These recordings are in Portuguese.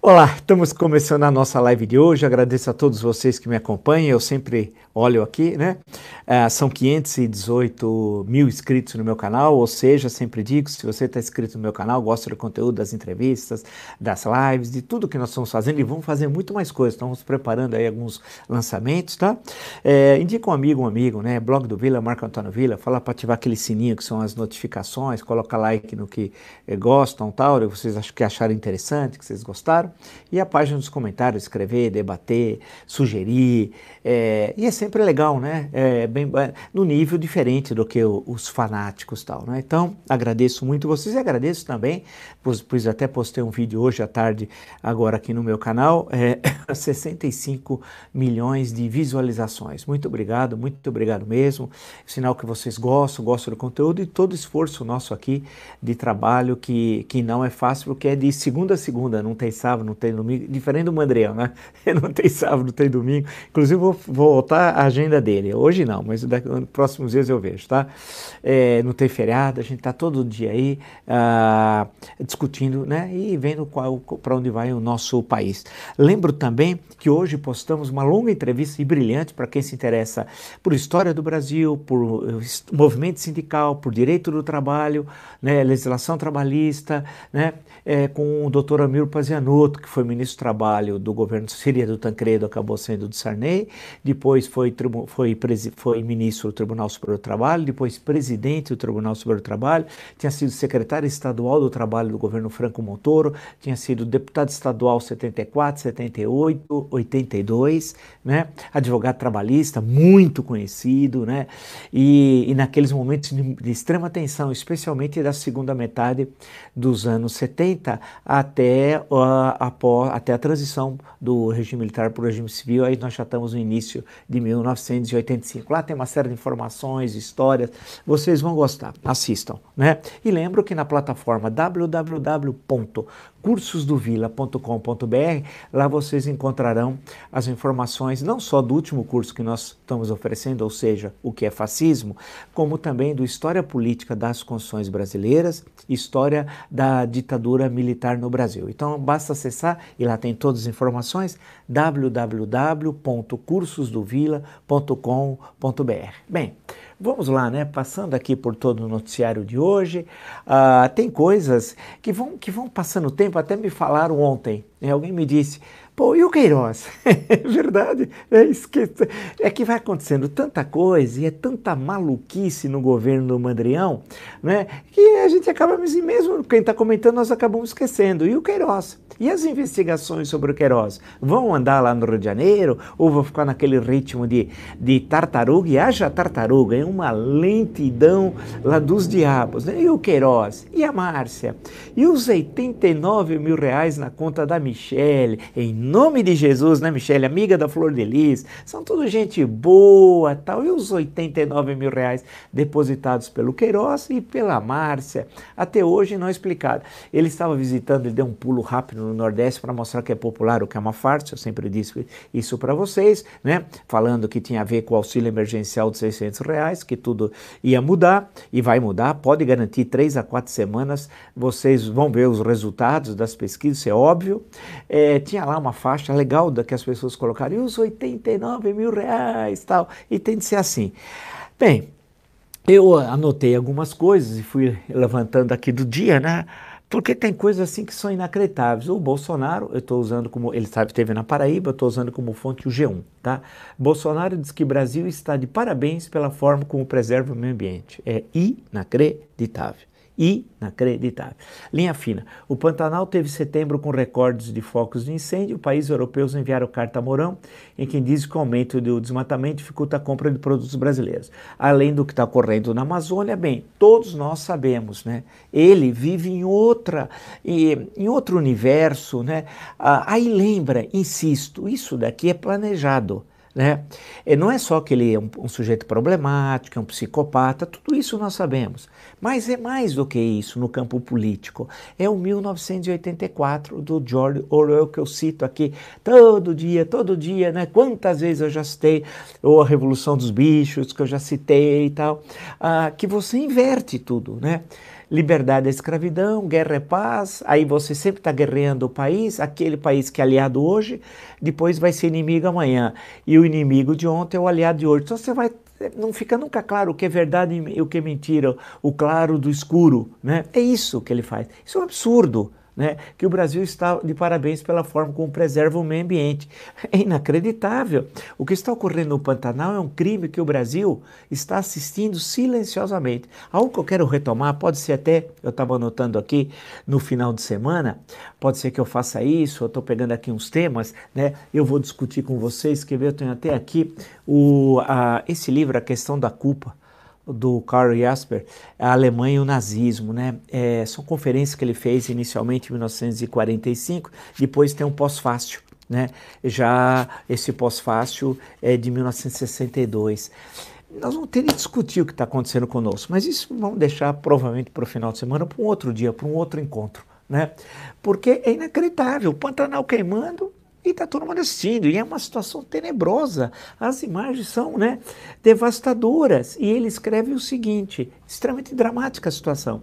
Olá, estamos começando a nossa live de hoje. Agradeço a todos vocês que me acompanham. Eu sempre olho aqui, né? Uh, são 518 mil inscritos no meu canal, ou seja, sempre digo: se você está inscrito no meu canal, gosta do conteúdo das entrevistas, das lives, de tudo que nós estamos fazendo, e vamos fazer muito mais coisas. Estamos preparando aí alguns lançamentos, tá? É, indica um amigo, um amigo, né? Blog do Vila, Marco Antônio Vila, fala para ativar aquele sininho que são as notificações, coloca like no que eh, gostam, tal, vocês acham que acharam interessante, que vocês gostaram. E a página dos comentários, escrever, debater, sugerir. É, e é sempre legal, né? É bem, é, no nível diferente do que o, os fanáticos tal, né? Então, agradeço muito vocês e agradeço também, pois, pois até postei um vídeo hoje à tarde, agora aqui no meu canal, é, 65 milhões de visualizações. Muito obrigado, muito obrigado mesmo. Sinal que vocês gostam, gostam do conteúdo e todo esforço nosso aqui de trabalho que, que não é fácil, porque é de segunda a segunda, não tem sábado, não tem domingo, diferente do Mandriel, né? Não tem sábado, não tem domingo. Inclusive, vou, voltar a agenda dele. Hoje não, mas daqui, nos próximos dias eu vejo, tá? É, não tem feriado, a gente está todo dia aí ah, discutindo, né? E vendo para onde vai o nosso país. Lembro também que hoje postamos uma longa entrevista e brilhante para quem se interessa por história do Brasil, por uh, movimento sindical, por direito do trabalho, né? legislação trabalhista, né? É, com o doutor Amir Pazianotto, que foi ministro do Trabalho do governo Síria do Tancredo, acabou sendo do Sarney, depois foi, foi, foi ministro do Tribunal Superior do Trabalho, depois presidente do Tribunal Superior do Trabalho, tinha sido secretário estadual do Trabalho do governo Franco Montoro, tinha sido deputado estadual 74, 78, 82, né? advogado trabalhista, muito conhecido, né? e, e naqueles momentos de, de extrema tensão, especialmente da segunda metade dos anos 70 até, uh, após, até a transição do regime militar para o regime civil, aí nós já estamos no início de 1985. Lá tem uma série de informações, histórias, vocês vão gostar, assistam. Né? E lembro que na plataforma www.cursosdovila.com.br, lá vocês encontrarão as informações não só do último curso que nós estamos oferecendo, ou seja, o que é fascismo, como também do História Política das Constituições Brasileiras, História da Ditadura Militar no Brasil. Então basta acessar e lá tem todas as informações www.cursosdovila.com.br. Bem, vamos lá, né? Passando aqui por todo o noticiário de hoje, uh, tem coisas que vão, que vão passando o tempo, até me falaram ontem, né? alguém me disse, Pô, e o Queiroz? É verdade, é, esquece. é que vai acontecendo tanta coisa e é tanta maluquice no governo do Mandrião, né, que a gente acaba, mesmo quem está comentando, nós acabamos esquecendo. E o Queiroz? E as investigações sobre o Queiroz? Vão andar lá no Rio de Janeiro ou vão ficar naquele ritmo de, de tartaruga? E haja tartaruga, é uma lentidão lá dos diabos. Né? E o Queiroz? E a Márcia? E os 89 mil reais na conta da Michelle? Em nome de Jesus, né, Michele? Amiga da Flor de Lis, são tudo gente boa tal. E os 89 mil reais depositados pelo Queiroz e pela Márcia, até hoje não explicado. Ele estava visitando, ele deu um pulo rápido no Nordeste para mostrar que é popular, o que é uma farsa, eu sempre disse isso para vocês, né? Falando que tinha a ver com o auxílio emergencial de 600 reais, que tudo ia mudar e vai mudar, pode garantir três a quatro semanas, vocês vão ver os resultados das pesquisas, é óbvio. É, tinha lá uma faixa legal da que as pessoas colocaram, e os 89 mil reais tal, e tem de ser assim. Bem, eu anotei algumas coisas e fui levantando aqui do dia, né? Porque tem coisas assim que são inacreditáveis. O Bolsonaro, eu estou usando como, ele sabe, teve na Paraíba, eu estou usando como fonte o G1, tá? Bolsonaro diz que Brasil está de parabéns pela forma como preserva o meio ambiente. É inacreditável inacreditável. Linha fina. O Pantanal teve setembro com recordes de focos de incêndio. Países europeus enviaram carta a Mourão, em que diz que o aumento do desmatamento dificulta a compra de produtos brasileiros. Além do que está ocorrendo na Amazônia, bem, todos nós sabemos, né? Ele vive em outra, em outro universo, né? Ah, aí lembra, insisto, isso daqui é planejado. Né? E não é só que ele é um, um, sujeito problemático, é um psicopata, tudo isso nós sabemos. Mas é mais do que isso no campo político. É o 1984 do George Orwell que eu cito aqui todo dia, todo dia, né? Quantas vezes eu já citei, ou a Revolução dos Bichos que eu já citei e tal, ah, que você inverte tudo, né? liberdade é escravidão, guerra é paz, aí você sempre está guerreando o país, aquele país que é aliado hoje, depois vai ser inimigo amanhã. E o inimigo de ontem é o aliado de hoje. Então você vai. Não fica nunca claro o que é verdade e o que é mentira, o claro do escuro. Né? É isso que ele faz. Isso é um absurdo né, que o Brasil está de parabéns pela forma como preserva o meio ambiente. É inacreditável. O que está ocorrendo no Pantanal é um crime que o Brasil está assistindo silenciosamente. Algo que eu quero retomar, pode ser até, eu estava anotando aqui no final de semana, pode ser que eu faça isso, eu estou pegando aqui uns temas, né, eu vou discutir com vocês, que eu tenho até aqui o, a, esse livro, A Questão da Culpa do Karl Jasper, a Alemanha e o nazismo, né? É, são conferências que ele fez inicialmente em 1945, depois tem um pós-fácil, né? Já esse pós-fácil é de 1962. Nós vamos ter que discutir o que está acontecendo conosco, mas isso vamos deixar provavelmente para o final de semana, para um outro dia, para um outro encontro, né? Porque é inacreditável, o Pantanal queimando, e está todo mundo assistindo, e é uma situação tenebrosa. As imagens são né, devastadoras. E ele escreve o seguinte: extremamente dramática a situação.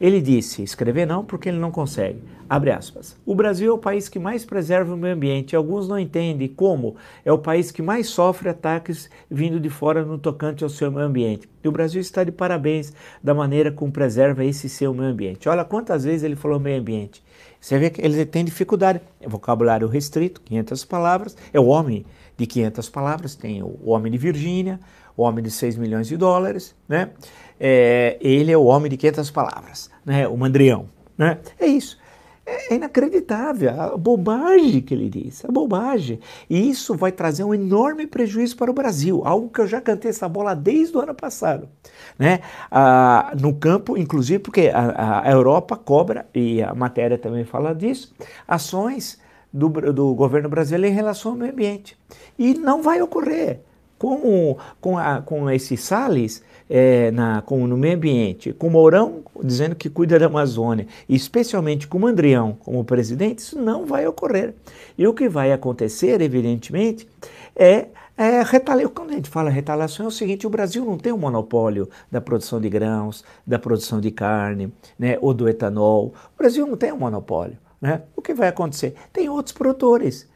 Ele disse: escrever não, porque ele não consegue. Abre aspas. O Brasil é o país que mais preserva o meio ambiente. Alguns não entendem como é o país que mais sofre ataques vindo de fora no tocante ao seu meio ambiente. E o Brasil está de parabéns da maneira como preserva esse seu meio ambiente. Olha quantas vezes ele falou meio ambiente. Você vê que ele tem dificuldade. É vocabulário restrito, 500 palavras. É o homem de 500 palavras. Tem o homem de Virgínia, o homem de 6 milhões de dólares, né? É, ele é o homem de 500 palavras, né? O mandrião, né? É isso. É, é inacreditável a bobagem que ele diz, a bobagem. E isso vai trazer um enorme prejuízo para o Brasil, algo que eu já cantei essa bola desde o ano passado. Né? Ah, no campo, inclusive, porque a, a, Europa cobra, e a matéria também fala disso, ações do, do governo brasileiro em relação ao meio ambiente. E não vai ocorrer. Com, com, a, com esse Salles, é, na, com, no meio ambiente, com Mourão dizendo que cuida da Amazônia, especialmente com Mandrião como presidente, isso não vai ocorrer. E o que vai acontecer, evidentemente, é é, retaliação. Quando a gente fala retaliação, é o seguinte: o Brasil não tem um monopólio da produção de grãos, da produção de carne, né, ou do etanol. O Brasil não tem um monopólio. Né? O que vai acontecer? Tem outros produtores.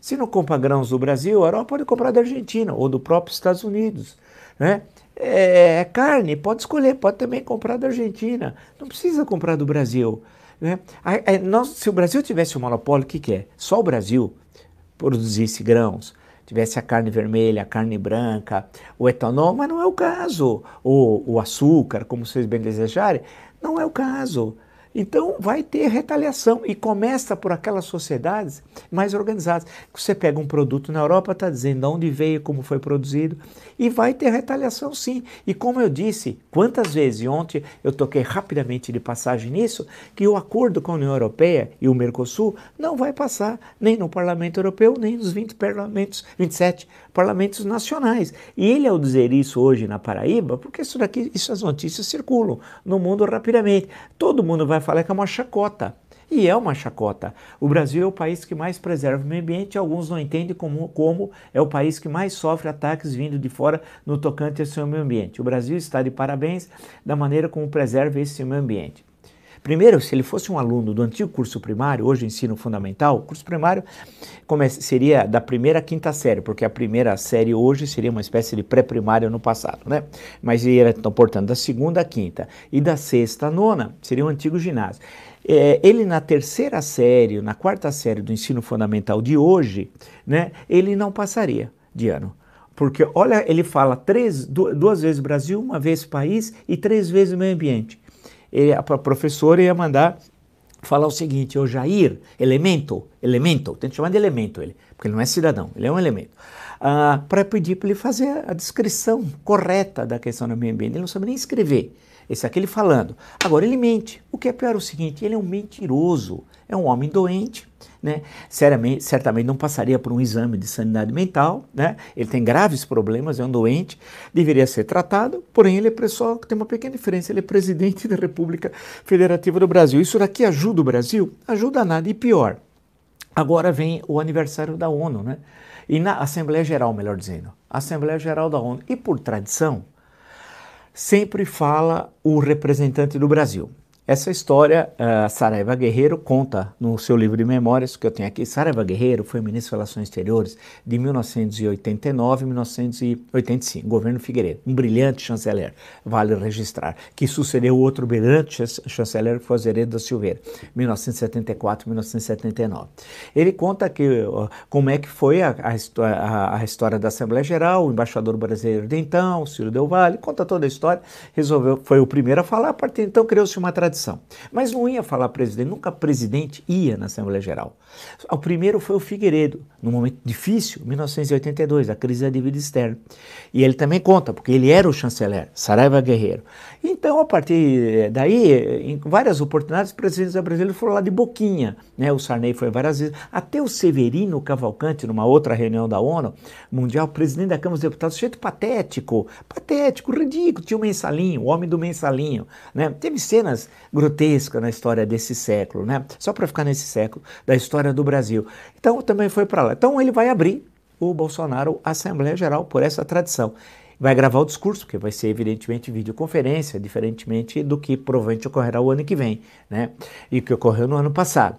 Se não compra grãos do Brasil, a Europa pode comprar da Argentina ou do próprio Estados Unidos. Né? É, carne, pode escolher, pode também comprar da Argentina, não precisa comprar do Brasil. Né? nós, se o Brasil tivesse um monopólio, o que, que é? Só o Brasil produzisse grãos, tivesse a carne vermelha, a carne branca, o etanol, mas não é o caso. O, o açúcar, como vocês bem desejarem, não é o caso. Então vai ter retaliação e começa por aquelas sociedades mais organizadas. Você pega um produto na Europa, está dizendo de onde veio, como foi produzido, e vai ter retaliação sim. E como eu disse, quantas vezes, ontem eu toquei rapidamente de passagem nisso, que o acordo com a União Europeia e o Mercosul não vai passar nem no Parlamento Europeu, nem nos 20 parlamentos, 27 parlamentos nacionais. E ele, ao dizer isso hoje na Paraíba, porque isso daqui, essas notícias circulam no mundo rapidamente, todo mundo vai falar que é uma chacota. E é uma chacota. O Brasil é o país que mais preserva o meio ambiente, alguns não entendem como, como é o país que mais sofre ataques vindo de fora no tocante ao seu meio ambiente. O Brasil está de parabéns da maneira como preserva esse meio ambiente. Primeiro, se ele fosse um aluno do antigo curso primário, hoje ensino fundamental, o curso primário seria da primeira à quinta série, porque a primeira série hoje seria uma espécie de pré-primário no passado, né? Mas era, então, portanto, da segunda à quinta e da sexta à nona seria o um antigo ginásio. É, ele na terceira série, na quarta série do ensino fundamental de hoje, né, ele não passaria de ano. Porque, olha, ele fala três, duas vezes Brasil, uma vez país e três vezes meio ambiente ele, a professora ia mandar falar o seguinte, o Jair, elemento, elemento, tem que chamar de elemento ele, porque ele não é cidadão, ele é um elemento, ah, para pedir para ele fazer a descrição correta da questão do meio ambiente. Ele não sabe nem escrever. Esse aqui ele falando. Agora ele mente. O que é pior é o seguinte, ele é um mentiroso, é um homem doente, né? Seriamente, certamente não passaria por um exame de sanidade mental, né? Ele tem graves problemas, é um doente, deveria ser tratado, porém ele é só tem uma pequena diferença, ele é presidente da República Federativa do Brasil. Isso daqui ajuda o Brasil? Ajuda nada e pior. Agora vem o aniversário da ONU, né? E na Assembleia Geral, melhor dizendo, Assembleia Geral da ONU. E por tradição, sempre fala o representante do Brasil. Essa história, uh, Saraiva Guerreiro conta no seu livro de memórias que eu tenho aqui. Saraiva Guerreiro foi ministro das Relações Exteriores de 1989 a 1985, governo Figueiredo, um brilhante chanceler, vale registrar, que sucedeu outro brilhante chanceler que foi Azeredo da Silveira, 1974 1979. Ele conta que como é que foi a, a, a, história da Assembleia Geral, o embaixador brasileiro de então, Ciro Del Valle, conta toda a história, resolveu, foi o primeiro a falar, a partir de então criou-se uma tradição tradição. Mas não ia falar presidente, nunca presidente ia na Assembleia Geral. O primeiro foi o Figueiredo, num momento difícil, 1982, a crise da dívida externa. E ele também conta, porque ele era o chanceler, Saraiva Guerreiro. Então, a partir daí, em várias oportunidades, os presidentes brasileiros foram lá de boquinha. Né? O Sarney foi várias vezes. Até o Severino Cavalcante, numa outra reunião da ONU Mundial, presidente da Câmara dos Deputados, jeito patético, patético, ridículo. Tinha o mensalinho, o homem do mensalinho. Né? Teve cenas grotescas na história desse século, né? só para ficar nesse século, da história do Brasil. Então, também foi para lá. Então, ele vai abrir o Bolsonaro Assembleia Geral por essa tradição vai gravar o discurso, que vai ser evidentemente videoconferência, diferentemente do que provavelmente ocorrerá o ano que vem, né? E que ocorreu no ano passado.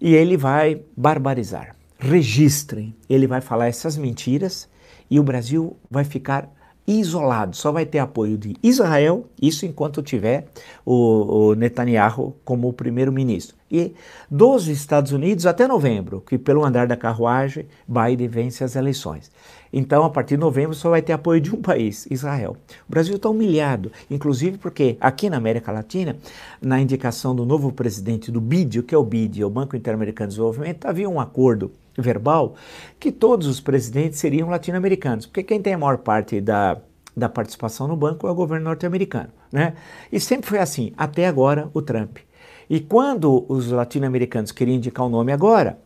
E ele vai barbarizar. Registrem, ele vai falar essas mentiras e o Brasil vai ficar isolado, só vai ter apoio de Israel, isso enquanto tiver o, o Netanyahu como primeiro-ministro. E dos Estados Unidos até novembro, que pelo andar da carruagem, Biden vence as eleições. Então, a partir de novembro, só vai ter apoio de um país, Israel. O Brasil está humilhado, inclusive porque aqui na América Latina, na indicação do novo presidente do BID, o que é o BID, o Banco Interamericano de Desenvolvimento, havia um acordo verbal que todos os presidentes seriam latino-americanos, porque quem tem a maior parte da, da participação no banco é o governo norte-americano. Né? E sempre foi assim, até agora o Trump. E quando os latino-americanos queriam indicar o nome agora,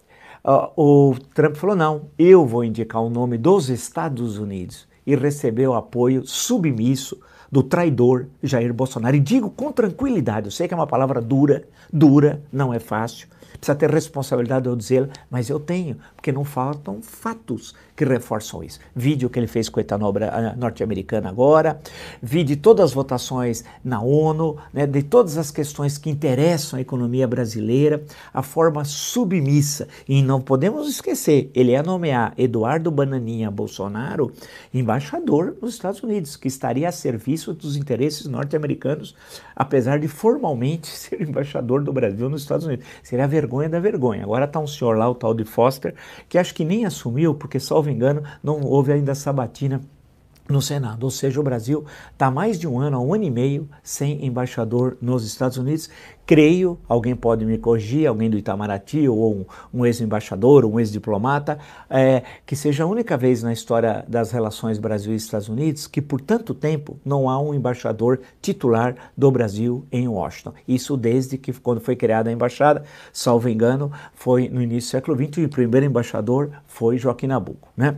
uh, o Trump falou: não, eu vou indicar o nome dos Estados Unidos. E recebeu apoio submisso do traidor Jair Bolsonaro. E digo com tranquilidade, eu sei que é uma palavra dura, dura, não é fácil, precisa ter responsabilidade ao dizê-la, mas eu tenho, porque não faltam fatos que reforçam isso. Vídeo que ele fez com a etanol norte-americana agora, vi de todas as votações na ONU, né, de todas as questões que interessam a economia brasileira, a forma submissa. E não podemos esquecer, ele é nomear Eduardo Bananinha Bolsonaro embaixador nos Estados Unidos, que estaria a serviço dos interesses norte-americanos, apesar de formalmente ser embaixador do Brasil nos Estados Unidos. Seria a vergonha da vergonha. Agora está um senhor lá, o tal de Foster, que acho que nem assumiu, porque salvo engano, não houve ainda sabatina no Senado. Ou seja, o Brasil está mais de um ano, um ano e meio, sem embaixador nos Estados Unidos. Creio, alguém pode me corrigir, alguém do Itamaraty ou um, um ex-embaixador, um ex-diplomata, é, que seja a única vez na história das relações Brasil e Estados Unidos que por tanto tempo não há um embaixador titular do Brasil em Washington. Isso desde que quando foi criada a embaixada, salvo engano, foi no início do século XX e o primeiro embaixador foi Joaquim Nabuco, né?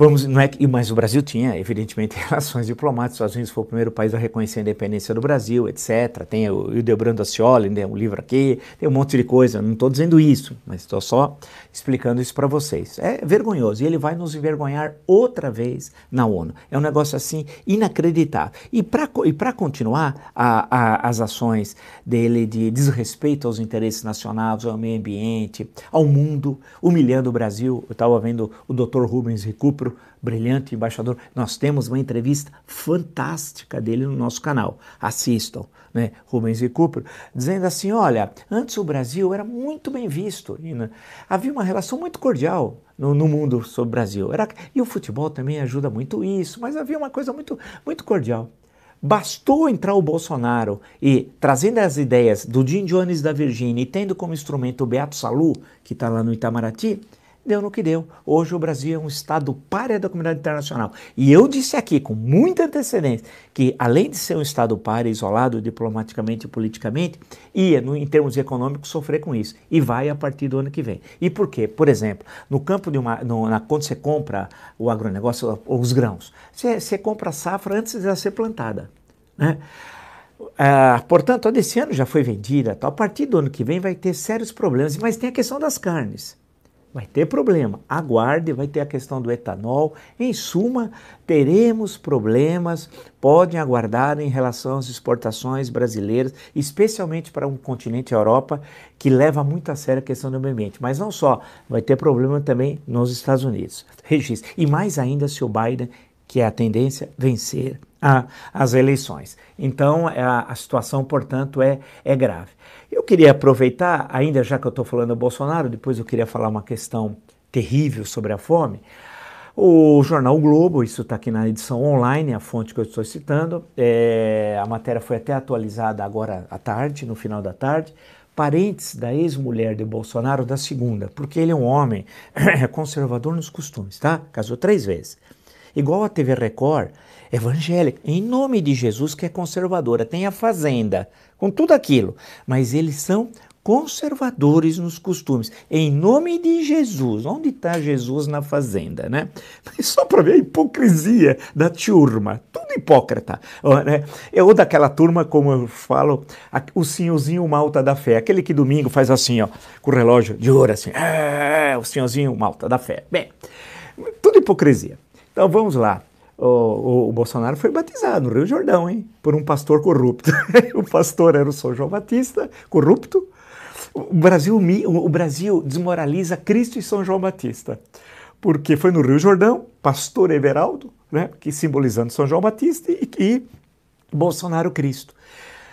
Vamos, não é, mas o Brasil tinha, evidentemente, relações diplomáticas. Os Estados Unidos foi o primeiro país a reconhecer a independência do Brasil, etc. Tem o Hildebrando Ascioli, né, um livro aqui, tem um monte de coisa. Não estou dizendo isso, mas estou só explicando isso para vocês. É vergonhoso e ele vai nos envergonhar outra vez na ONU. É um negócio assim inacreditável. E para continuar a, a, as ações dele de desrespeito aos interesses nacionais, ao meio ambiente, ao mundo, humilhando o Brasil. Eu estava vendo o Dr. Rubens Recupero brilhante embaixador. Nós temos uma entrevista fantástica dele no nosso canal. Assistam, né? Rubens e Cooper, dizendo assim: olha, antes o Brasil era muito bem visto. Né, havia uma relação muito cordial no, no, mundo sobre o Brasil. Era, e o futebol também ajuda muito isso, mas havia uma coisa muito, muito cordial. Bastou entrar o Bolsonaro e trazendo as ideias do Jim Jones da Virgínia e tendo como instrumento o Beato Salu, que está lá no Itamaraty, deu no que deu. Hoje o Brasil é um Estado páreo da comunidade internacional. E eu disse aqui, com muita antecedência, que além de ser um Estado páreo, isolado diplomaticamente e politicamente, ia, no, em termos econômicos, sofrer com isso. E vai a partir do ano que vem. E por quê? Por exemplo, no campo de uma. No, na, quando você compra o agronegócio, os grãos, você, você compra a safra antes de ela ser plantada. Né? Ah, portanto, a desse ano já foi vendida. A partir do ano que vem vai ter sérios problemas. Mas tem a questão das carnes. Vai ter problema. Aguarde, vai ter a questão do etanol. Em suma, teremos problemas. Podem aguardar em relação às exportações brasileiras, especialmente para um continente Europa que leva muito a sério a questão do meio ambiente. Mas não só, vai ter problema também nos Estados Unidos. Registre. E mais ainda se o Biden, que é a tendência, vencer a, as eleições. Então, é a, a situação, portanto, é, é grave. Eu queria aproveitar, ainda já que eu estou falando do Bolsonaro, depois eu queria falar uma questão terrível sobre a fome. O jornal o Globo, isso está aqui na edição online, a fonte que eu estou citando, é, a matéria foi até atualizada agora à tarde, no final da tarde. Parentes da ex-mulher de Bolsonaro da segunda, porque ele é um homem conservador nos costumes, tá? Casou três vezes. Igual a TV Record, evangélica, em nome de Jesus, que é conservadora, tem a fazenda, com tudo aquilo, mas eles são conservadores nos costumes. Em nome de Jesus. Onde está Jesus na fazenda, né? Só para ver a hipocrisia da turma. Tudo hipócrita. Né? É ou daquela turma, como eu falo, o senhorzinho malta da fé. Aquele que domingo faz assim, ó, com o relógio de ouro, assim. É, o senhorzinho malta da fé. Bem, tudo hipocrisia. Então vamos lá o, o, Bolsonaro foi batizado no Rio Jordão, hein? Por um pastor corrupto. o pastor era o São João Batista, corrupto. O Brasil, o Brasil desmoraliza Cristo e São João Batista. Porque foi no Rio Jordão, pastor Everaldo, né, que simbolizando São João Batista, e, e Bolsonaro Cristo.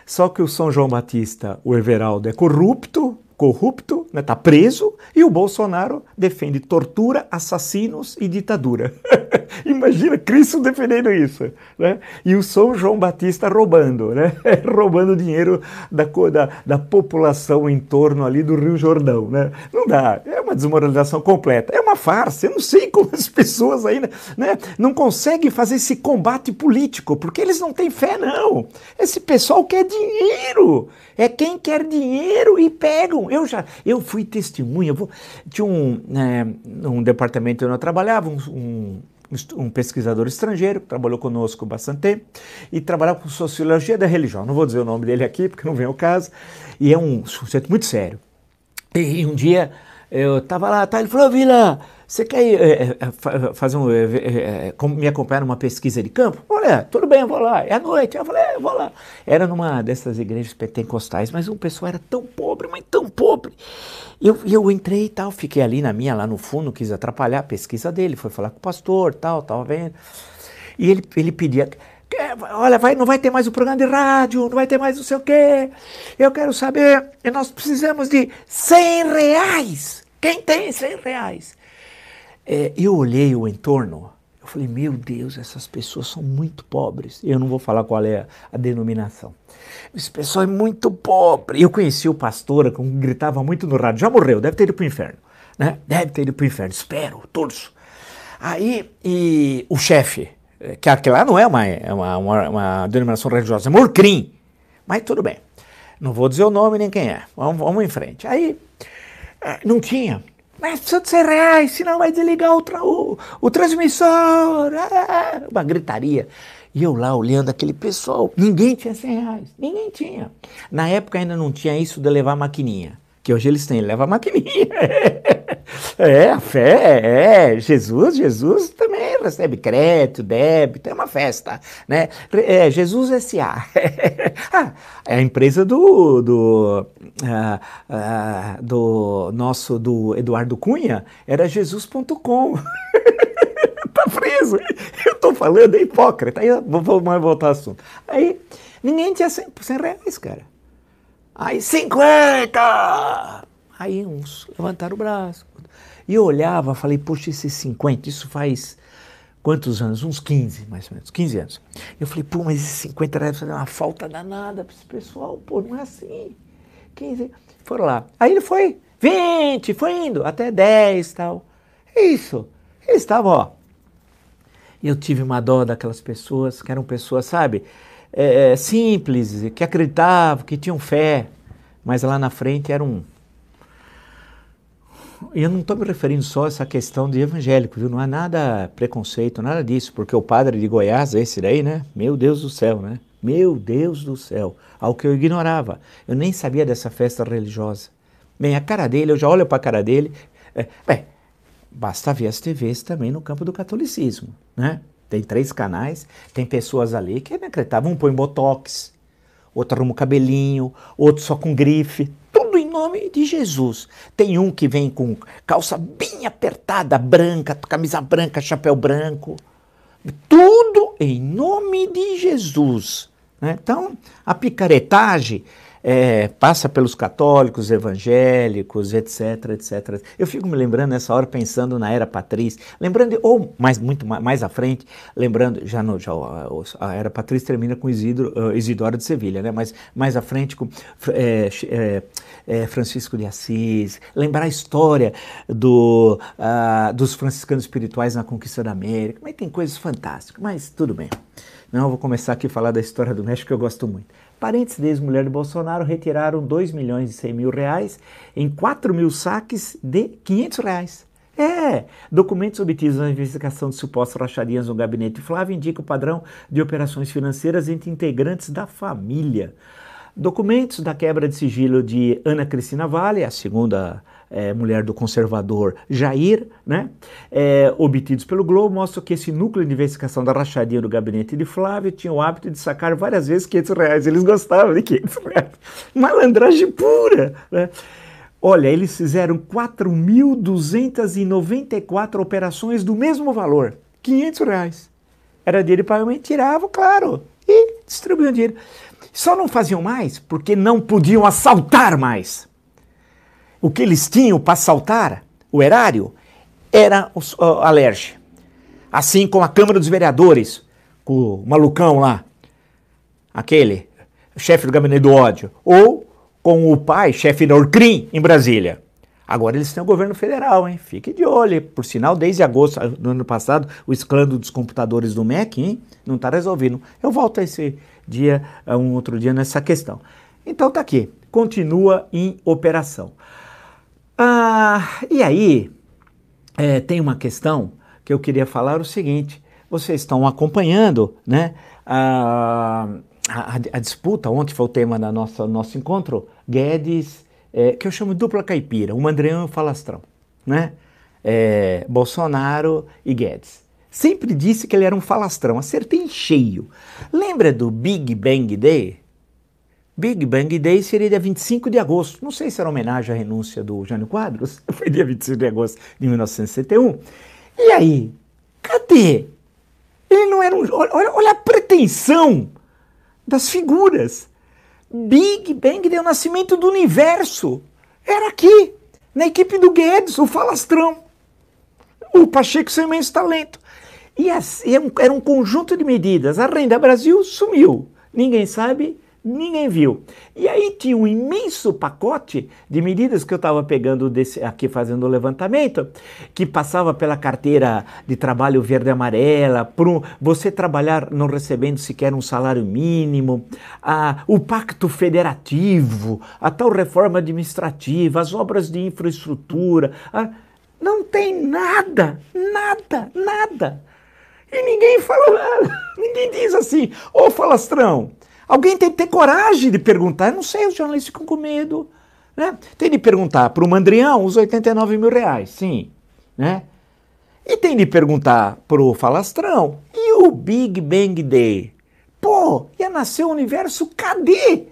Só que o São João Batista, o Everaldo, é corrupto, corrupto, está né, tá preso, e o Bolsonaro defende tortura, assassinos e ditadura. Imagina Cristo defendendo isso. Né? E o São João Batista roubando, né? roubando dinheiro da, da, da, população em torno ali do Rio Jordão. Né? Não dá, é uma desmoralização completa. É uma farsa, eu não sei como as pessoas ainda né, não conseguem fazer esse combate político, porque eles não têm fé, não. Esse pessoal quer dinheiro. É quem quer dinheiro e pegam. Eu já, eu fui testemunha. Vou, tinha um, é, um departamento onde eu trabalhava, um, um um pesquisador estrangeiro, que trabalhou conosco bastante tempo, e trabalhava com sociologia da religião. Não vou dizer o nome dele aqui, porque não vem ao caso, e é um sujeito muito sério. E um dia eu estava lá, tá, ele falou, Vila, você quer é, é, fazer um, é, me acompanhar numa pesquisa de campo? Olha, tudo bem, eu vou lá. É à noite. Eu falei, é, eu vou lá. Era numa dessas igrejas pentecostais, mas o pessoal era tão pobre, mas tão pobre. Eu, eu entrei e tal, fiquei ali na minha, lá no fundo, quis atrapalhar a pesquisa dele, foi falar com o pastor, tal, tava vendo. E ele, ele pedia, olha, vai, não vai ter mais o programa de rádio, não vai ter mais não sei o quê. Eu quero saber, nós precisamos de 100 reais. Quem tem 100 reais? É, eu olhei o entorno, eu falei, meu Deus, essas pessoas são muito pobres. Eu não vou falar qual é a, denominação. Esse pessoal é muito pobre. Eu conheci o pastor, que gritava muito no rádio, já morreu, deve ter ido para o inferno. Né? Deve ter ido para o inferno, espero, torço. Aí, e o chefe, é, que aquilo lá não é uma, é uma, uma, uma denominação religiosa, é Morcrim. Mas tudo bem. Não vou dizer o nome nem quem é. Vamos, vamos em frente. Aí, é, não tinha. Mas precisa de 100 reais, senão vai desligar o, o, o transmissor. É, uma gritaria. E eu lá olhando aquele pessoal, ninguém tinha 100 reais, ninguém tinha. Na época ainda não tinha isso de levar maquininha, que hoje eles têm, leva maquininha. É, a fé, é, Jesus, Jesus também recebe crédito, débito, é uma festa, né? É, Jesus S.A. ah, é a empresa do, do, uh, uh, do nosso, do Eduardo Cunha, era jesus.com. tá preso. Eu tô falando, é hipócrita. Aí, vou, mais voltar ao assunto. Aí, ninguém tinha 100, 100 reais, cara. Aí, 50! Aí uns levantaram o braço. E eu olhava, falei, poxa, esses 50, isso faz quantos anos? Uns 15, mais ou menos, 15 anos. Eu falei, pô, mas esses 50 reais fazer uma falta danada para esse pessoal, pô, não é assim. 15, foram lá. Aí ele foi, 20, foi indo, até 10 e tal. É isso. Eles estavam, ó. Eu tive uma dó daquelas pessoas, que eram pessoas, sabe, é, simples, que acreditavam, que tinham fé, mas lá na frente eram um e eu não estou me referindo só a essa questão de evangélico, viu? Não há nada preconceito, nada disso, porque o padre de Goiás, esse daí, né? Meu Deus do céu, né? Meu Deus do céu, ao que eu ignorava. Eu nem sabia dessa festa religiosa. Bem, a cara dele, eu já olho para a cara dele. É, bem, basta ver as TVs também no campo do catolicismo, né? Tem três canais, tem pessoas ali que é inacreditável. Um põe botox, outro arruma o cabelinho, outro só com grife. Nome de Jesus. Tem um que vem com calça bem apertada, branca, camisa branca, chapéu branco. Tudo em nome de Jesus. Né? Então, a picaretagem é, passa pelos católicos, evangélicos, etc, etc. Eu fico me lembrando nessa hora, pensando na era patrícia, lembrando, ou mais, muito mais, à frente, lembrando, já, no, já a, era patrícia termina com Isidro, uh, Isidoro de Sevilha, né? mas mais à frente com é, é, Francisco de Assis, lembrar a história do, uh, dos franciscanos espirituais na conquista da América, mas tem coisas fantásticas, mas tudo bem. Não, eu vou começar aqui a falar da história do México que eu gosto muito. Parentes da ex-mulher de Bolsonaro retiraram 2 milhões e 100 mil reais em 4 mil saques de 500 reais. É, documentos obtidos na investigação de supostas racharias no gabinete Flávio indicam o padrão de operações financeiras entre integrantes da família. Documentos da quebra de sigilo de Ana Cristina Vale, a segunda é, mulher do conservador Jair, né, é, obtidos pelo Globo, mostram que esse núcleo de investigação da rachadinha do gabinete de Flávio tinha o hábito de sacar várias vezes 500 reais. Eles gostavam de 500 reais. Malandragem pura. Né? Olha, eles fizeram 4.294 operações do mesmo valor, 500 reais. Era dele para mãe, tiravam, claro, e distribuíam dinheiro. Só não faziam mais porque não podiam assaltar mais o que eles tinham para assaltar o erário era o, Lerge. Assim como a Câmara dos Vereadores, com o malucão lá, aquele, chefe do gabinete do ódio, ou com o pai, chefe da Orcrim, em Brasília. Agora eles têm o governo federal, hein? Fique de olho. Por sinal, desde agosto do ano passado, o escândalo dos computadores do MEC, hein? Não está resolvido. Eu volto a esse dia, um outro dia, nessa questão. Então tá aqui. Continua em operação. Ah, e aí, é, tem uma questão que eu queria falar o seguinte: vocês estão acompanhando né, a, a, a disputa, ontem foi o tema do nosso, nosso encontro, Guedes, é, que eu chamo de dupla caipira, o Mandreão e o Falastrão, né? É, Bolsonaro e Guedes. Sempre disse que ele era um falastrão, acertei em cheio. Lembra do Big Bang Day? Big Bang Day seria dia 25 de agosto. Não sei se era homenagem à renúncia do Jânio Quadros. Foi dia 25 de agosto de 1961. E aí? Cadê? Ele não era um. Olha, olha a pretensão das figuras. Big Bang deu o nascimento do universo. Era aqui, na equipe do Guedes, o falastrão. O Pacheco sem imenso talento. E assim, era um conjunto de medidas. A Renda Brasil sumiu. Ninguém sabe Ninguém viu. E aí tinha um imenso pacote de medidas que eu estava pegando desse, aqui fazendo o levantamento, que passava pela carteira de trabalho verde amarela, por você trabalhar não recebendo sequer um salário mínimo, a, o pacto federativo, a tal reforma administrativa, as obras de infraestrutura. A, não tem nada, nada, nada. E ninguém fala nada. Ninguém diz assim, ô falastrão, Alguém tem que ter coragem de perguntar. Eu não sei, os jornalistas ficam com medo. Né? Tem de perguntar para o Mandrião os 89 mil reais, sim. Né? E tem de perguntar para o Falastrão e o Big Bang Day. Pô, ia nascer o universo, cadê?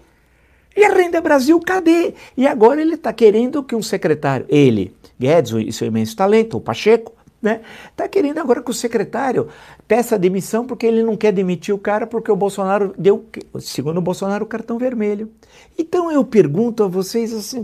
E a Renda Brasil, cadê? E agora ele está querendo que um secretário, ele, Guedes, e seu imenso talento, o Pacheco, né? Está querendo agora que o secretário peça demissão porque ele não quer demitir o cara porque o Bolsonaro deu, segundo o Bolsonaro, o cartão vermelho. Então eu pergunto a vocês assim,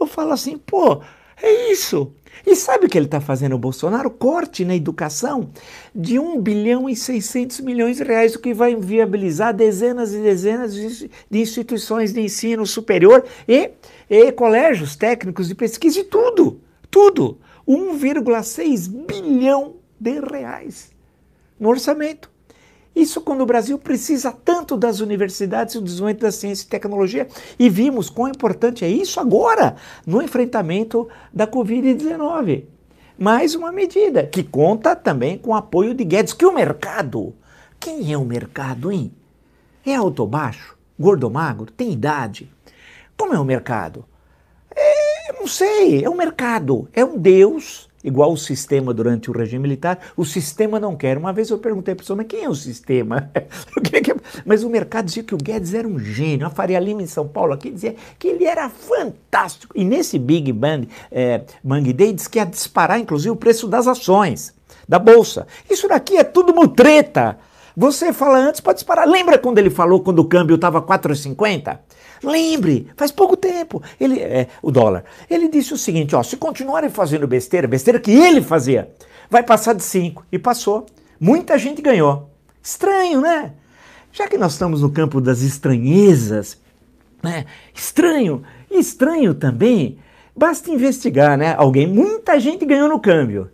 eu falo assim, pô, é isso. E sabe o que ele está fazendo o Bolsonaro? Corte na educação de 1 bilhão e 600 milhões de reais, o que vai viabilizar dezenas e dezenas de instituições de ensino superior e, e colégios técnicos de pesquisa e tudo, tudo. 1,6 bilhão de reais no orçamento. Isso quando o Brasil precisa tanto das universidades e do desenvolvimento da ciência e tecnologia. E vimos quão importante é isso agora no enfrentamento da Covid-19. Mais uma medida que conta também com o apoio de Guedes, que o mercado. Quem é o mercado, hein? É alto baixo? Gordo magro? Tem idade? Como é o mercado? É não sei, é um mercado, é um Deus igual o sistema durante o regime militar, o sistema não quer. Uma vez eu perguntei para pessoa, mas quem é o sistema? mas o mercado dizia que o Guedes era um gênio. A Faria Lima em São Paulo aqui dizia que ele era fantástico. E nesse Big Bang, é, Bang Day diz que ia disparar, inclusive, o preço das ações da Bolsa. Isso daqui é tudo mutreta. Você fala antes, pode disparar. Lembra quando ele falou quando o câmbio estava 4,50? Lembre, faz pouco tempo. Ele, é, o dólar. Ele disse o seguinte: ó, se continuarem fazendo besteira, besteira que ele fazia, vai passar de 5. E passou. Muita gente ganhou. Estranho, né? Já que nós estamos no campo das estranhezas, né? Estranho. Estranho também. Basta investigar, né? Alguém, muita gente ganhou no câmbio.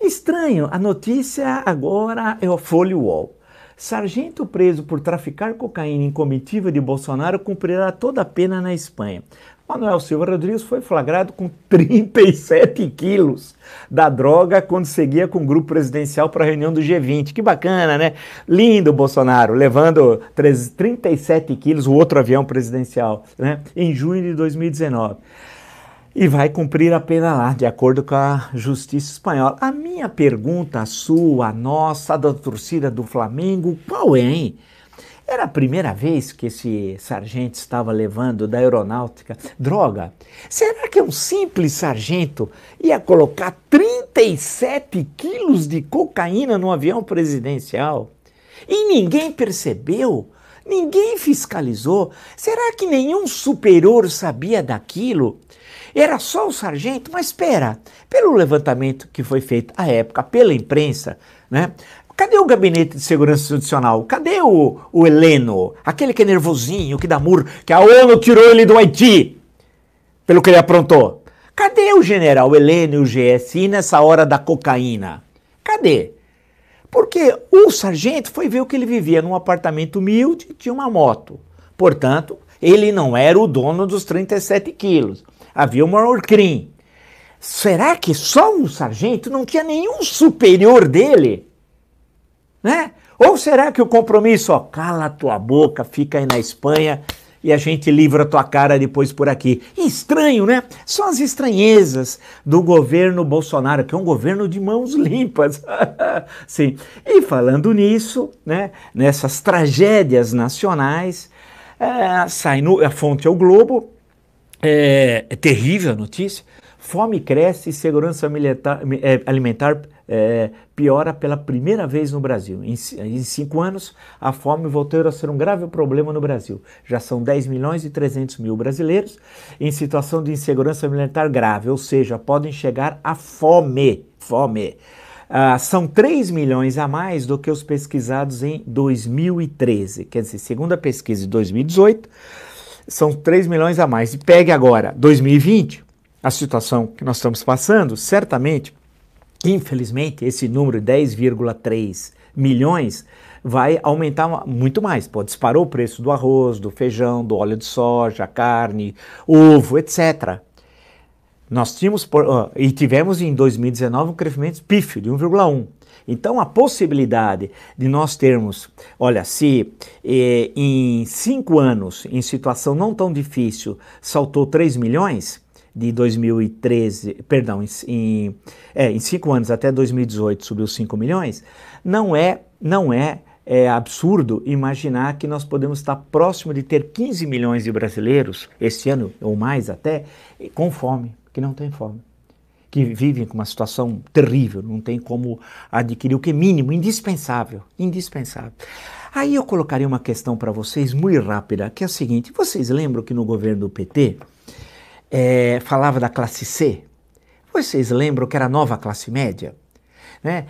Estranho, a notícia agora é o Folio Wall. Sargento preso por traficar cocaína em comitiva de Bolsonaro cumprirá toda a pena na Espanha. Manuel Silva Rodrigues foi flagrado com 37 quilos da droga quando seguia com o grupo presidencial para a reunião do G20. Que bacana, né? Lindo Bolsonaro, levando 37 quilos, o outro avião presidencial, né? Em junho de 2019 e vai cumprir a pena lá, de acordo com a justiça espanhola. A minha pergunta, a sua, a nossa, a da torcida do Flamengo, qual é, hein? Era a primeira vez que esse sargento estava levando da aeronáutica droga? Será que um simples sargento ia colocar 37 quilos de cocaína no avião presidencial? E ninguém percebeu? Ninguém fiscalizou? Será que nenhum superior sabia daquilo? Era só o sargento, mas espera, pelo levantamento que foi feito à época pela imprensa, né? Cadê o gabinete de segurança institucional? Cadê o, o Heleno? Aquele que é nervosinho, que dá murro, que a ONU tirou ele do Haiti, pelo que ele aprontou. Cadê o general Heleno e o GSI nessa hora da cocaína? Cadê? Porque o sargento foi ver o que ele vivia num apartamento humilde, tinha uma moto. Portanto, ele não era o dono dos 37 quilos havia uma Orcrim. Será que só um sargento não tinha nenhum superior dele? Né? Ou será que o compromisso, ó, cala tua boca, fica aí na Espanha e a gente livra tua cara depois por aqui. Estranho, né? São as estranhezas do governo Bolsonaro, que é um governo de mãos limpas. Sim. E falando nisso, né, nessas tragédias nacionais, é, sai no, a fonte é o Globo, é, é terrível a notícia. Fome cresce e segurança é, alimentar é, piora pela primeira vez no Brasil. Em, em, cinco anos, a fome voltou a ser um grave problema no Brasil. Já são 10 milhões e 300 mil brasileiros em situação de insegurança alimentar grave, ou seja, podem chegar à fome. Fome. Ah, são 3 milhões a mais do que os pesquisados em 2013. Quer dizer, segundo a pesquisa de 2018, são 3 milhões a mais. E pegue agora 2020, a situação que nós estamos passando, certamente, infelizmente, esse número 10,3 milhões vai aumentar muito mais. Pode disparar o preço do arroz, do feijão, do óleo de soja, carne, ovo, etc. Nós tínhamos uh, e tivemos em 2019 um crescimento pífio de 1,1. Então, a possibilidade de nós termos, olha, se eh, em cinco anos, em situação não tão difícil, saltou 3 milhões, de 2013, perdão, em, é, em cinco anos até 2018 subiu 5 milhões, não é, não é, é absurdo imaginar que nós podemos estar próximo de ter 15 milhões de brasileiros, esse ano ou mais até, com fome, que não tem fome que vivem com uma situação terrível, não tem como adquirir o que é mínimo, indispensável, indispensável. Aí eu colocaria uma questão para vocês muito rápida, que é a seguinte: vocês lembram que no governo do PT é, falava da classe C? Vocês lembram que era a nova classe média? Né?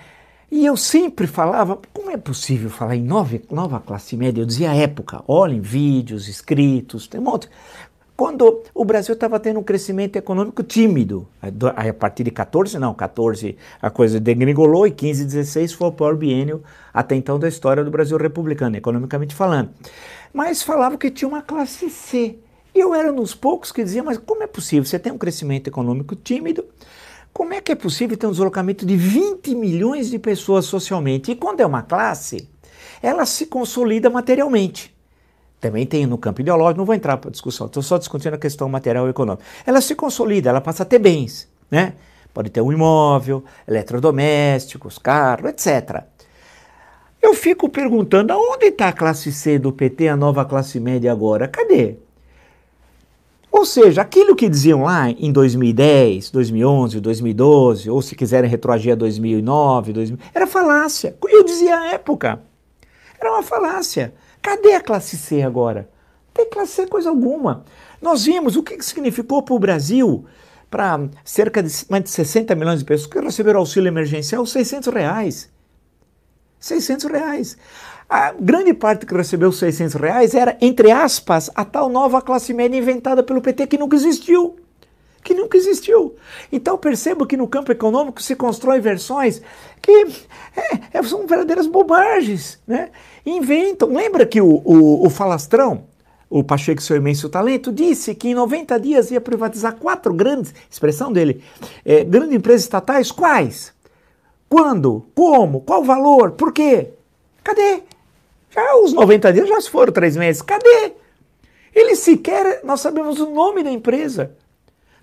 E eu sempre falava, como é possível falar em nova, nova classe média? Eu dizia à época, olhem vídeos, escritos, tem um monte quando o Brasil estava tendo um crescimento econômico tímido. A partir de 14, não, 14 a coisa degringolou e 15, 16 foi o pior biênio até então da história do Brasil republicano, economicamente falando. Mas falava que tinha uma classe C. E eu era um dos poucos que dizia, mas como é possível? Você tem um crescimento econômico tímido, como é que é possível ter um deslocamento de 20 milhões de pessoas socialmente? E quando é uma classe, ela se consolida materialmente também tem no campo ideológico, não vou entrar para discussão, estou só discutindo a questão material e econômica. Ela se consolida, ela passa a ter bens, né? pode ter um imóvel, eletrodomésticos, carro, etc. Eu fico perguntando, aonde está a classe C do PT, a nova classe média agora? Cadê? Ou seja, aquilo que diziam lá em 2010, 2011, 2012, ou se quiserem retroagir a 2009, 2000, era falácia. Eu dizia à época. Era uma falácia. Cadê a classe C agora? Não tem classe C coisa alguma. Nós vimos o que significou para o Brasil, para cerca de mais de 60 milhões de pessoas que receberam auxílio emergencial, 600 reais. 600 reais. A grande parte que recebeu 600 reais era, entre aspas, a tal nova classe média inventada pelo PT que nunca existiu. Que nunca existiu. Então percebo que no campo econômico se constrói versões que é, é são verdadeiras bobagens. Né? Inventam. Lembra que o, o, o falastrão, o Pacheco, seu imenso talento, disse que em 90 dias ia privatizar quatro grandes, expressão dele, é, grandes empresas estatais. Quais? Quando? Como? Qual o valor? Por quê? Cadê? Já os 90 dias já se foram três meses. Cadê? Ele sequer, nós sabemos o nome da empresa.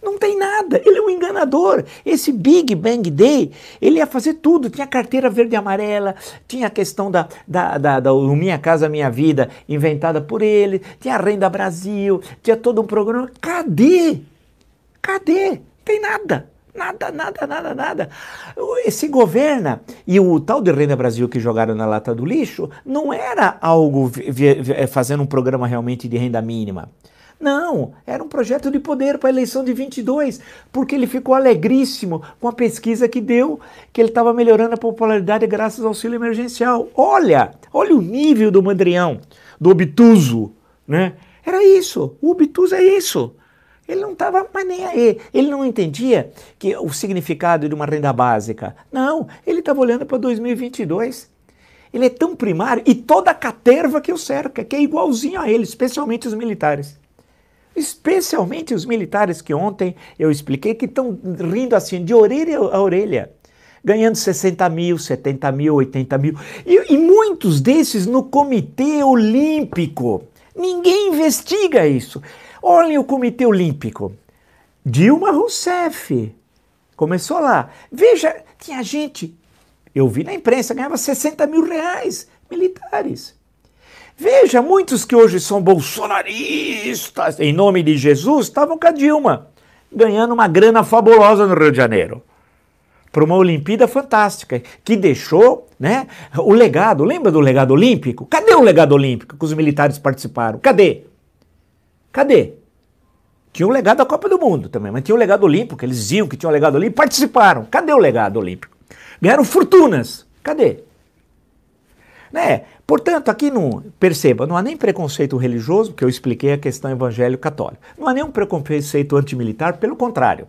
Não tem nada, ele é um enganador. Esse Big Bang Day, ele ia fazer tudo. Tinha carteira verde e amarela, tinha a questão da, da, da, da Minha Casa Minha Vida, inventada por ele, tinha a Renda Brasil, tinha todo um programa. Cadê? Cadê? Tem nada. Nada, nada, nada, nada. Esse governa e o tal de Renda Brasil que jogaram na lata do lixo não era algo fazendo um programa realmente de renda mínima. Não, era um projeto de poder para a eleição de 22, porque ele ficou alegríssimo com a pesquisa que deu, que ele estava melhorando a popularidade graças ao auxílio emergencial. Olha, olha o nível do mandrião, do obtuso, né? Era isso, o obtuso é isso. Ele não estava mais nem aí. Ele não entendia que o significado de uma renda básica. Não, ele estava olhando para 2022. Ele é tão primário e toda a caterva que o cerca, que é igualzinho a ele, especialmente os militares. Especialmente os militares que ontem eu expliquei que estão rindo assim de orelha a orelha, ganhando 60 mil, 70 mil, 80 mil. E, e muitos desses no Comitê Olímpico. Ninguém investiga isso. Olhem o Comitê Olímpico. Dilma Rousseff. Começou lá. Veja, tinha gente, eu vi na imprensa, ganhava 60 mil reais, militares. Veja, muitos que hoje são bolsonaristas, em nome de Jesus, estavam com a Dilma, ganhando uma grana fabulosa no Rio de Janeiro. Para uma Olimpíada fantástica, que deixou né, o legado. Lembra do legado olímpico? Cadê o legado olímpico que os militares participaram? Cadê? Cadê? Tinha o legado da Copa do Mundo também, mas tinha o legado olímpico, eles diziam que tinha o legado olímpico, participaram. Cadê o legado olímpico? Ganharam fortunas. Cadê? Né? Portanto, aqui não, perceba, não há nem preconceito religioso, porque eu expliquei a questão evangélico-católica. Não há nenhum preconceito antimilitar, pelo contrário.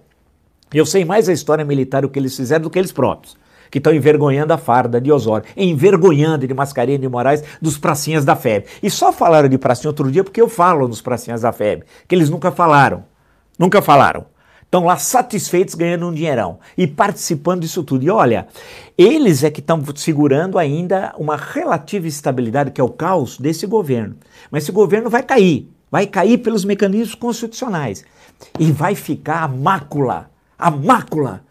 Eu sei mais a história militar, o que eles fizeram, do que eles próprios que estão envergonhando a farda de Osório, envergonhando de Mascarenhas de Moraes dos pracinhas da FEB. E só falaram de pracinha outro dia porque eu falo dos pracinhas da FEB, que eles nunca falaram. Nunca falaram. Estão lá satisfeitos ganhando um dinheirão e participando disso tudo. E olha, eles é que estão segurando ainda uma relativa estabilidade, que é o caos desse governo. Mas esse governo vai cair, vai cair pelos mecanismos constitucionais. E vai ficar a mácula, a mácula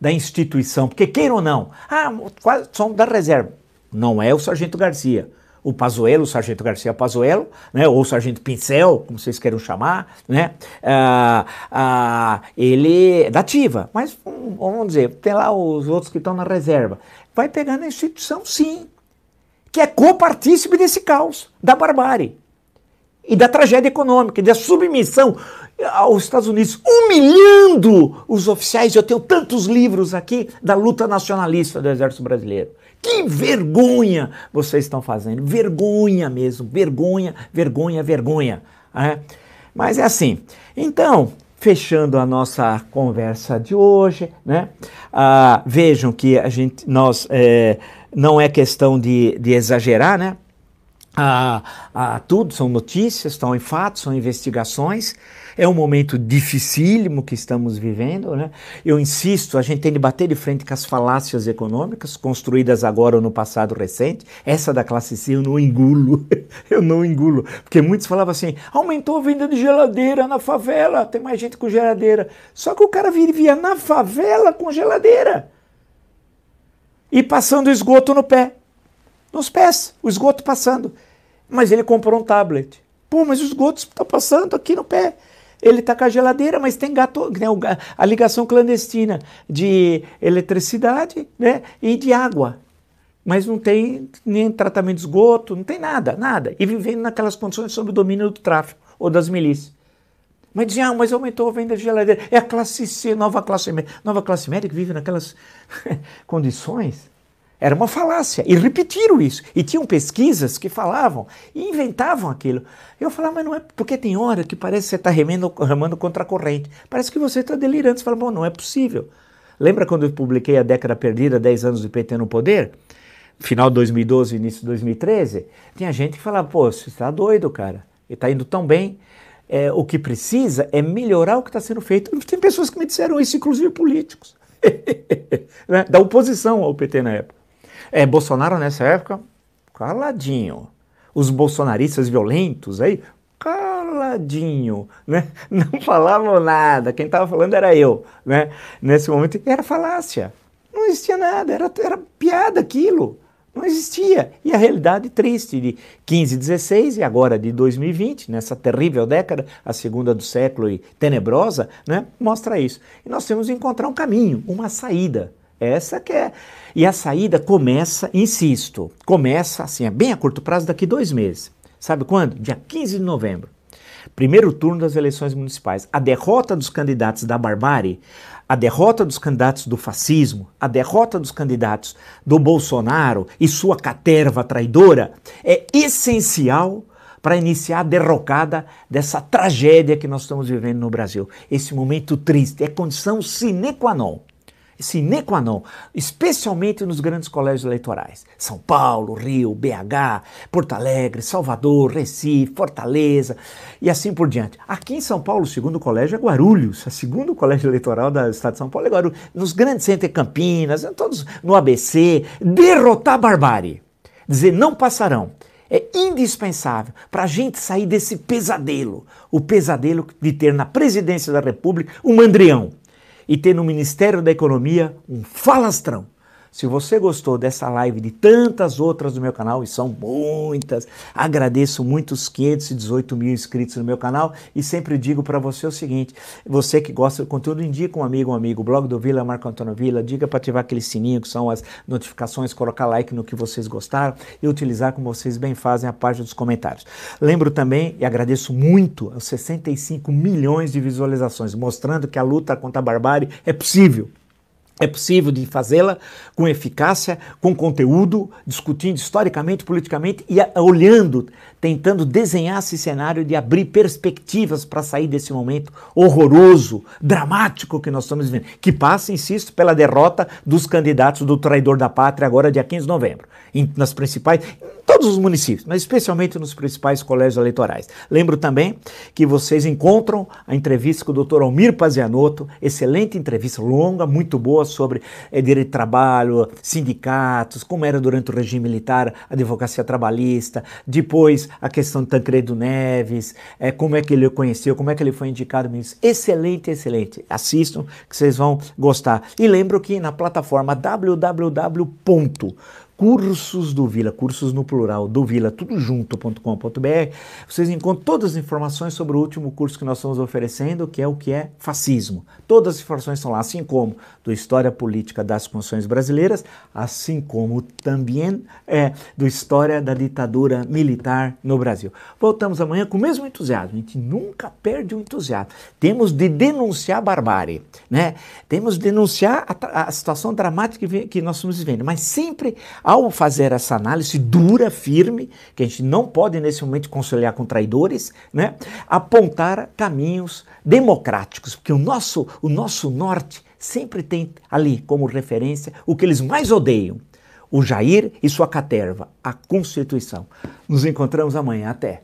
da instituição, porque queira ou não, ah, quase somos da reserva. Não é o Sargento Garcia. O Pazuello, o Sargento Garcia Pazuello, né, ou Sargento Pincel, como vocês queiram chamar, né, ah, ah, ele é da ativa, mas vamos dizer, tem lá os outros que estão na reserva. Vai pegar na instituição, sim, que é copartícipe desse caos, da barbárie e da tragédia econômica, da submissão aos Estados Unidos, humilhando os oficiais. Eu tenho tantos livros aqui da luta nacionalista do Exército Brasileiro. Que vergonha vocês estão fazendo! Vergonha mesmo, vergonha, vergonha, vergonha. É? Mas é assim. Então, fechando a nossa conversa de hoje, né? Ah, vejam que a gente, nós, é, não é questão de, de exagerar, né? A, a, tudo, são notícias, estão em fatos, são investigações. É um momento dificílimo que estamos vivendo. Né? Eu insisto, a gente tem de bater de frente com as falácias econômicas construídas agora ou no passado recente. Essa da classe C eu não engulo, eu não engulo. Porque muitos falavam assim, aumentou a venda de geladeira na favela, tem mais gente com geladeira. Só que o cara vivia na favela com geladeira. E passando esgoto no pé nos pés, o esgoto passando. Mas ele comprou um tablet. Pô, mas o esgoto está passando aqui no pé. Ele está com a geladeira, mas tem gato, né, a ligação clandestina de eletricidade né, e de água. Mas não tem nem tratamento de esgoto, não tem nada, nada. E vivendo naquelas condições sob o domínio do tráfico ou das milícias. Mas dizia, ah, mas aumentou a venda de geladeira. É a classe C, nova classe média. Nova classe média que vive naquelas condições. Era uma falácia. E repetiram isso. E tinham pesquisas que falavam e inventavam aquilo. Eu falava, mas não é. Porque tem hora que parece que você está remando, contra a corrente. Parece que você está delirando. Você fala, bom, não é possível. Lembra quando eu publiquei A Década Perdida, 10 anos do PT no poder? Final de 2012, início de 2013? Tinha gente que falava, pô, você está doido, cara. E está indo tão bem. É, o que precisa é melhorar o que está sendo feito. Tem pessoas que me disseram isso, inclusive políticos. né? da oposição ao PT na época. É, Bolsonaro nessa época, caladinho. Os bolsonaristas violentos aí, caladinho, né? Não falavam nada. Quem estava falando era eu, né? Nesse momento era falácia. Não existia nada, era, era piada aquilo. Não existia. E a realidade triste de 15, 16 e agora de 2020, nessa terrível década, a segunda do século e tenebrosa, né, mostra isso. E nós temos que encontrar um caminho, uma saída. Essa que é. E a saída começa, insisto, começa assim, é bem a curto prazo, daqui dois meses. Sabe quando? Dia 15 de novembro. Primeiro turno das eleições municipais. A derrota dos candidatos da barbárie, a derrota dos candidatos do fascismo, a derrota dos candidatos do Bolsonaro e sua caterva traidora é essencial para iniciar a derrocada dessa tragédia que nós estamos vivendo no Brasil. Esse momento triste é condição sine qua non sine qua non, especialmente nos grandes colégios eleitorais. São Paulo, Rio, BH, Porto Alegre, Salvador, Recife, Fortaleza e assim por diante. Aqui em São Paulo, o segundo colégio é Guarulhos, o segundo colégio eleitoral do estado de São Paulo é Guarulhos. Nos grandes centros Campinas, todos no ABC, derrotar a barbárie. Dizer não passarão. É indispensável para a gente sair desse pesadelo, o pesadelo de ter na presidência da República um mandrião e ter no Ministério da Economia um falastrão. Se você gostou dessa live de tantas outras do meu canal, e são muitas, agradeço muito os 518 mil inscritos no meu canal e sempre digo para você o seguinte: você que gosta do conteúdo, indica um amigo, um amigo, blog do Vila, Marco Antônio Vila, diga para ativar aquele sininho que são as notificações, colocar like no que vocês gostaram e utilizar como vocês bem fazem a página dos comentários. Lembro também e agradeço muito aos 65 milhões de visualizações, mostrando que a luta contra a barbárie é possível. É possível de fazê-la com eficácia, com conteúdo, discutindo historicamente, politicamente e olhando, tentando desenhar esse cenário de abrir perspectivas para sair desse momento horroroso, dramático que nós estamos vivendo, que passa, insisto, pela derrota dos candidatos do traidor da pátria agora dia 15 de novembro, em, nas principais, todos os municípios, mas especialmente nos principais colégios eleitorais. Lembro também que vocês encontram a entrevista com o Dr. Almir Pazianotto, excelente entrevista, longa, muito boa, sobre é, direito de trabalho, sindicatos, como era durante o regime militar, a advocacia trabalhista, depois a questão de Tancredo Neves, é, como é que ele conheceu, como é que ele foi indicado ministro. Excelente, excelente. Assistam que vocês vão gostar. E lembro que na plataforma www Cursos do Vila, cursos no plural, do Vila, tudo junto.com.br, vocês encontram todas as informações sobre o último curso que nós estamos oferecendo, que é o que é fascismo. Todas as informações estão lá, assim como do História Política das Constituições Brasileiras, assim como também é, do História da Ditadura Militar no Brasil. Voltamos amanhã com o mesmo entusiasmo, a gente nunca perde o entusiasmo. Temos de denunciar a barbárie, né? temos de denunciar a, a situação dramática que, que nós estamos vivendo, mas sempre ao fazer essa análise dura, firme, que a gente não pode nesse momento conciliar com traidores, né, apontar caminhos democráticos, porque o nosso, o nosso norte sempre tem ali como referência o que eles mais odeiam, o Jair e sua caterva, a Constituição. Nos encontramos amanhã. Até.